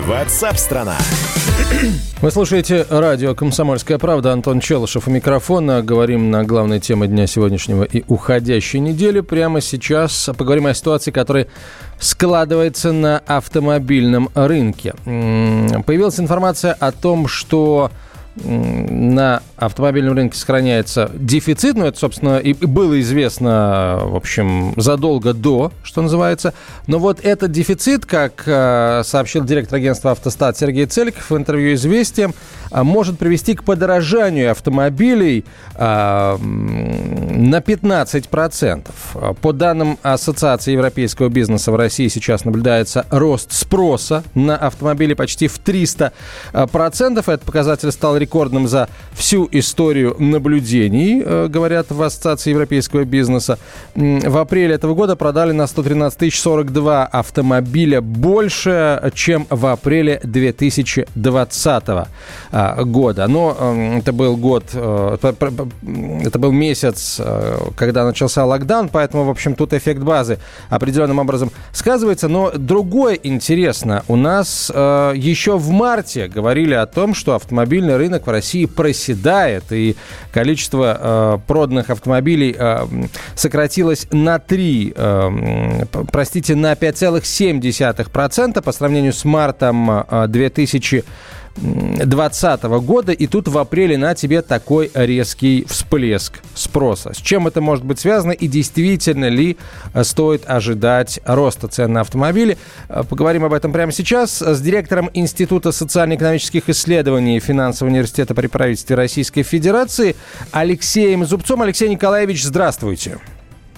Ватсап-страна! Вы слушаете радио «Комсомольская правда». Антон Челышев у микрофона. Говорим на главной теме дня сегодняшнего и уходящей недели. Прямо сейчас поговорим о ситуации, которая складывается на автомобильном рынке. Появилась информация о том, что на автомобильном рынке сохраняется дефицит, ну, это, собственно, и было известно, в общем, задолго до, что называется. Но вот этот дефицит, как э, сообщил директор агентства «Автостат» Сергей Целиков в интервью «Известиям», э, может привести к подорожанию автомобилей э, на 15%. Э, По данным Ассоциации европейского бизнеса в России сейчас наблюдается рост спроса на автомобили почти в 300%. э, процентов. Этот показатель стал рекордным за всю историю наблюдений, э, говорят в Ассоциации европейского бизнеса. В апреле этого года продали на 113 тысяч 42 автомобиля больше, чем в апреле 2020 а, года. Но э, это был год, э, это был месяц, э, когда начался локдаун, поэтому, в общем, тут эффект базы определенным образом сказывается. Но другое интересно. У нас еще в марте говорили о том, что автомобильный рынок в России проседает, и количество э, проданных автомобилей э, сократилось на 3, э, простите, на 5,7% по сравнению с мартом э, 2000 2020 года, и тут в апреле на тебе такой резкий всплеск спроса. С чем это может быть связано и действительно ли э, стоит ожидать роста цен на автомобили? Э, Поговорим об этом прямо сейчас с директором Института социально-экономических исследований Финансового университета при правительстве Российской Федерации Алексеем Зубцом. Алексей Николаевич, здравствуйте.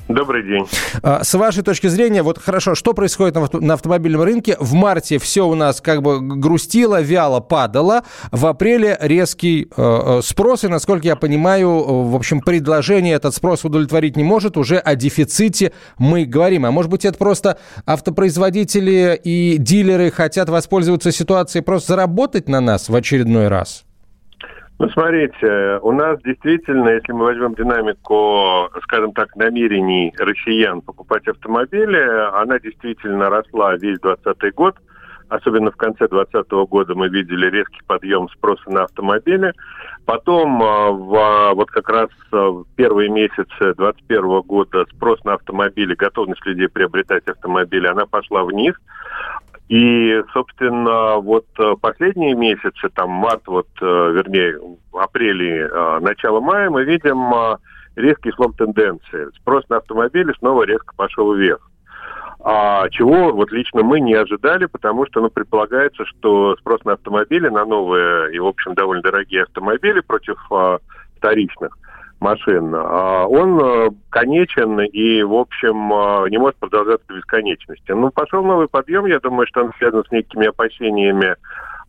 Добрый день. А, С вашей точки зрения, вот хорошо, что происходит на, авто- на автомобильном рынке? В марте все у нас как бы грустило, вяло падало. В апреле резкий э, э, спрос, и, насколько я понимаю, э, в общем, предложение этот спрос удовлетворить не может. Уже о дефиците мы говорим. А может быть, это просто автопроизводители и дилеры хотят воспользоваться ситуацией, просто заработать на нас в очередной раз? Ну, смотрите, у нас действительно, если мы возьмем динамику, скажем так, намерений россиян покупать автомобили, она действительно росла весь 2020 год. Особенно в конце 2020 года мы видели резкий подъем спроса на автомобили. Потом, а, в, а, вот как раз а, в первые месяцы 2021 года спрос на автомобили, готовность людей приобретать автомобили, она пошла вниз. И, собственно, вот э, последние месяцы, там март, вот, э, вернее, апрель и э, начало мая, мы видим резкий слом тенденции. Спрос на автомобили снова резко пошел вверх. А, чего вот лично мы не ожидали, потому что ну, предполагается, что спрос на автомобили, на новые и, в общем, довольно дорогие автомобили против а, вторичных машин, а, он а, конечен и, в общем, а, не может продолжаться до бесконечности. Ну, пошел новый подъем, я думаю, что он связан с некими опасениями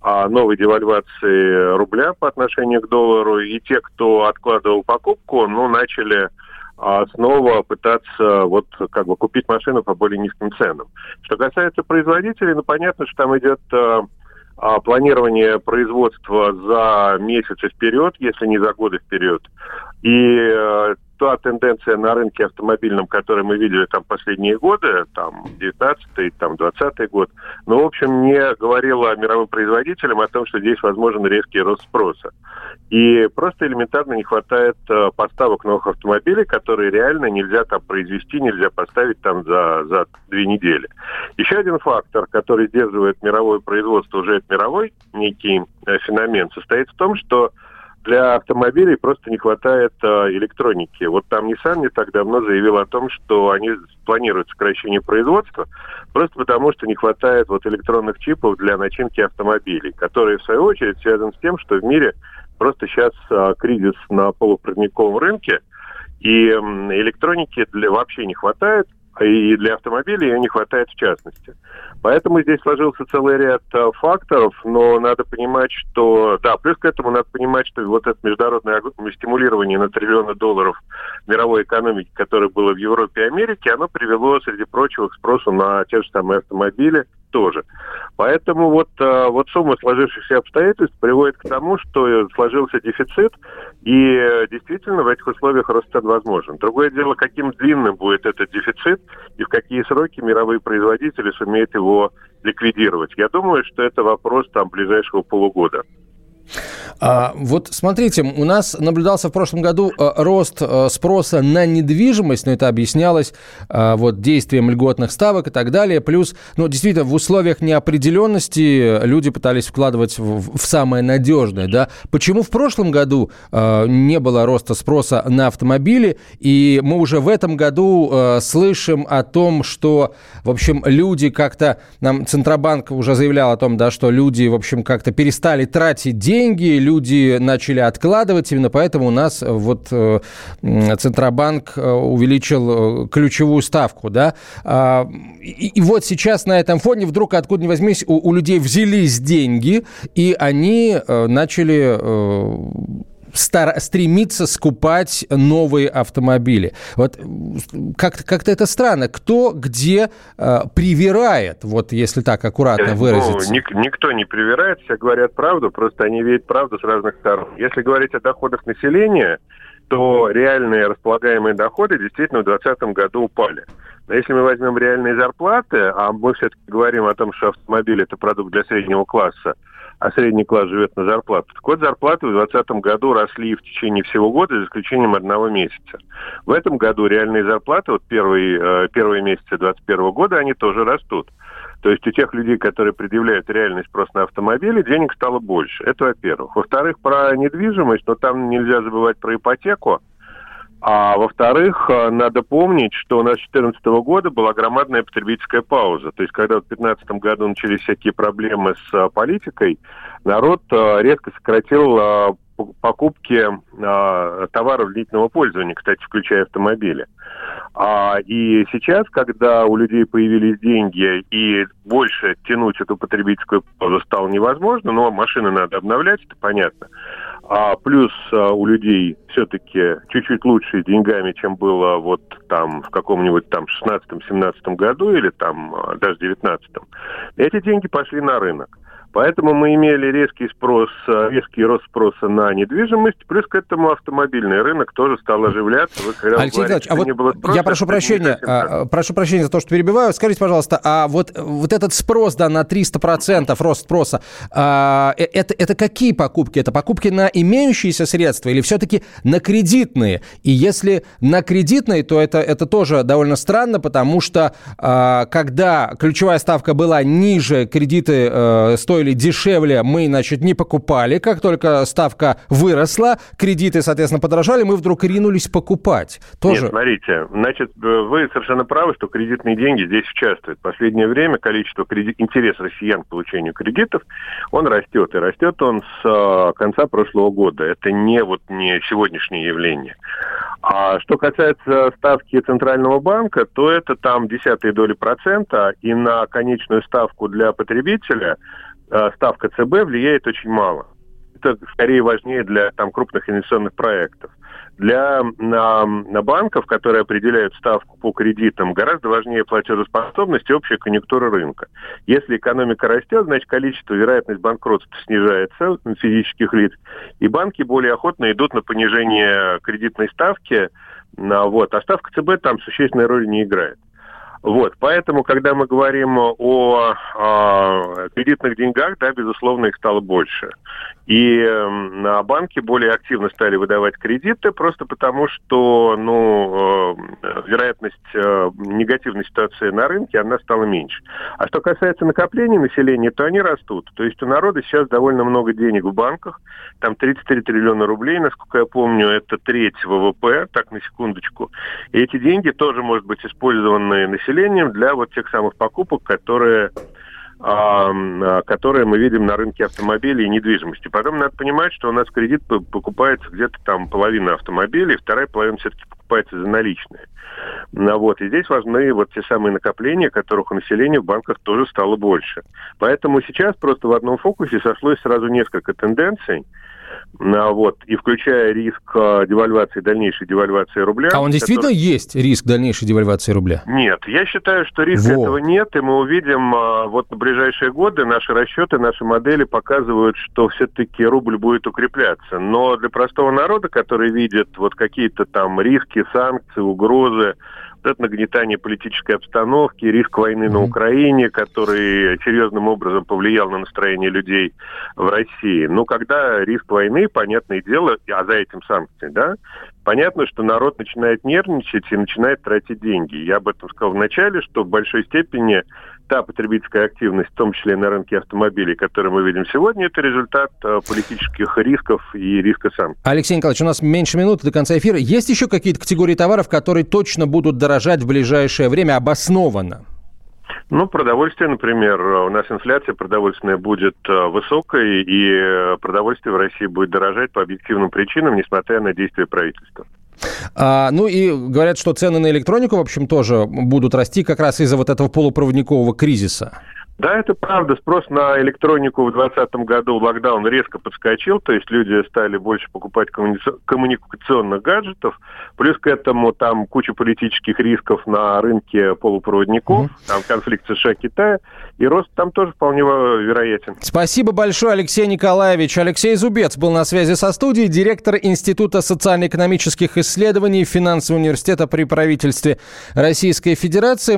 а, новой девальвации рубля по отношению к доллару, и те, кто откладывал покупку, ну, начали а, снова пытаться вот как бы купить машину по более низким ценам. Что касается производителей, ну понятно, что там идет а, планирование производства за месяцы вперед, если не за годы вперед. И э, та тенденция на рынке автомобильном, которую мы видели там последние годы, там 19 там 20 год, ну, в общем, не говорила мировым производителям о том, что здесь возможен резкий рост спроса. И просто элементарно не хватает э, поставок новых автомобилей, которые реально нельзя там произвести, нельзя поставить там за, за две недели. Еще один фактор, который сдерживает мировое производство, уже мировой некий э, феномен, состоит в том, что для автомобилей просто не хватает э, электроники. Вот там Nissan не так давно заявил о том, что они планируют сокращение производства, просто потому что не хватает вот электронных чипов для начинки автомобилей, которые в свою очередь связаны с тем, что в мире просто сейчас э, кризис на полупроводниковом рынке, и электроники для, вообще не хватает, и для автомобилей ее не хватает в частности. Поэтому здесь сложился целый ряд а, факторов, но надо понимать, что... Да, плюс к этому надо понимать, что вот это международное стимулирование на триллионы долларов мировой экономики, которое было в Европе и Америке, оно привело, среди прочего, к спросу на те же самые автомобили – тоже. Поэтому вот, э, вот сумма сложившихся обстоятельств приводит к тому, что сложился дефицит, и э, действительно в этих условиях рост цен возможен. Другое дело, каким длинным будет этот дефицит и в какие сроки мировые производители сумеют его ликвидировать. Я думаю, что это вопрос там ближайшего полугода. А, вот смотрите, у нас наблюдался в прошлом году а, рост а, спроса на недвижимость, но это объяснялось а, вот действием льготных ставок и так далее. Плюс, ну, действительно, в условиях неопределенности люди пытались вкладывать в, в самое надежное, да. Почему в прошлом году не было роста спроса на автомобили, и мы уже в этом году слышим о том, что, в общем, люди как-то, нам Центробанк уже заявлял о том, да, что люди, в общем, как-то перестали тратить деньги, деньги, люди начали откладывать, именно поэтому у нас э, вот э, Центробанк э, увеличил ключевую ставку, да, а, и, и вот сейчас на этом фоне вдруг откуда ни возьмись у, у людей взялись деньги, и они начали стар, стремится скупать новые автомобили. Вот как-то как это странно. Кто где э, привирает, вот если так аккуратно ну, выразиться? Ну, ник- никто не привирает, все говорят правду, просто они видят правду с разных сторон. Если говорить о доходах населения, то реальные располагаемые доходы действительно в 2020 году упали. Но если мы возьмем реальные зарплаты, а мы все-таки говорим о том, что автомобиль это продукт для среднего класса, а средний класс живет на зарплату. Так вот, зарплаты в 2020 году росли в течение всего года, за исключением одного месяца. В этом году реальные зарплаты, вот первые, э, первые месяцы 2021 года, они тоже растут. То есть у тех людей, которые предъявляют реальный спрос на автомобили, денег стало больше. Это во-первых. Во-вторых, про недвижимость, но там нельзя забывать про ипотеку. А во-вторых, э, надо помнить, что у нас с 2014 года была громадная потребительская пауза. То есть, когда в 2015 году начались всякие проблемы с э, политикой, народ э, резко сократил покупки товаров длительного пользования, кстати, включая автомобили. А, и сейчас, когда у людей появились деньги и больше тянуть эту потребительскую паузу стало невозможно, но машины надо обновлять, это понятно. А плюс а, у людей все-таки чуть-чуть лучше деньгами, чем было вот там в каком-нибудь там 16-17 году или там а, даже 19 Эти деньги пошли на рынок. Поэтому мы имели резкий спрос, э, резкий рост спроса на недвижимость, плюс к этому автомобильный рынок тоже стал оживляться. Вы, Алексей Николаевич, а вот спроса, я прошу прощения, а, прошу прощения за то, что перебиваю. Скажите, пожалуйста, а вот, вот этот спрос да, на 300% рост спроса, а, э, это, это какие покупки? Это покупки на имеющиеся средства или все-таки на кредитные? И если на кредитные, то это, это тоже довольно странно, потому что а, когда ключевая ставка была ниже, кредиты э, стоили стоили дешевле, мы, значит, не покупали. Как только ставка выросла, кредиты, соответственно, подорожали, мы вдруг ринулись покупать. Тоже... Нет, смотрите, значит, вы совершенно правы, что кредитные деньги здесь участвуют. В последнее время количество кредит... интерес россиян к получению кредитов, он растет. И растет он с э, конца прошлого года. Это не вот не сегодняшнее явление. А что касается ставки Центрального банка, то это там десятые доли процента, и на конечную ставку для потребителя ставка ЦБ влияет очень мало. Это скорее важнее для там, крупных инвестиционных проектов. Для на, на банков, которые определяют ставку по кредитам, гораздо важнее платежеспособность и общая конъюнктура рынка. Если экономика растет, значит количество, вероятность банкротства снижается физических лиц, и банки более охотно идут на понижение кредитной ставки, на, вот, а ставка ЦБ там существенной роли не играет. Вот, поэтому, когда мы говорим о, о кредитных деньгах, да, безусловно, их стало больше. И э, банки более активно стали выдавать кредиты, просто потому что, ну, э, вероятность э, негативной ситуации на рынке, она стала меньше. А что касается накоплений населения, то они растут. То есть у народа сейчас довольно много денег в банках, там 33 триллиона рублей, насколько я помню, это треть ВВП, так на секундочку. И эти деньги тоже, может быть, использованы населением населением для вот тех самых покупок, которые а, которые мы видим на рынке автомобилей и недвижимости. Потом надо понимать, что у нас кредит покупается где-то там половина автомобилей, вторая половина все-таки покупается за наличные. Ну, вот, и здесь важны вот те самые накопления, которых у населения в банках тоже стало больше. Поэтому сейчас просто в одном фокусе сошлось сразу несколько тенденций. А, вот, и включая риск а, девальвации, дальнейшей девальвации рубля. А он действительно который... есть риск дальнейшей девальвации рубля? Нет, я считаю, что риска Во. этого нет, и мы увидим а, вот на ближайшие годы наши расчеты, наши модели показывают, что все-таки рубль будет укрепляться. Но для простого народа, который видит вот какие-то там риски, санкции, угрозы, это нагнетание политической обстановки, риск войны mm-hmm. на Украине, который серьезным образом повлиял на настроение людей в России. Но когда риск войны, понятное дело, а за этим санкции, да, понятно, что народ начинает нервничать и начинает тратить деньги. Я об этом сказал в начале, что в большой степени та потребительская активность, в том числе на рынке автомобилей, который мы видим сегодня, это результат э, политических рисков и риска санкций. Алексей Николаевич, у нас меньше минуты до конца эфира. Есть еще какие-то категории товаров, которые точно будут дорожать в ближайшее время обоснованно? Ну, продовольствие, например, у нас инфляция продовольственная будет э, высокой, и продовольствие в России будет дорожать по объективным причинам, несмотря на действия правительства. А, ну и говорят, что цены на электронику, в общем, тоже будут расти как раз из-за вот этого полупроводникового кризиса. Да, это правда. Спрос на электронику в 2020 году локдаун резко подскочил, то есть люди стали больше покупать коммуникационных гаджетов. Плюс к этому там куча политических рисков на рынке полупроводников, mm там конфликт США-Китая, и рост там тоже вполне вероятен. Спасибо большое, Алексей Николаевич. Алексей Зубец был на связи со студией, директор Института социально-экономических исследований Финансового университета при правительстве Российской Федерации.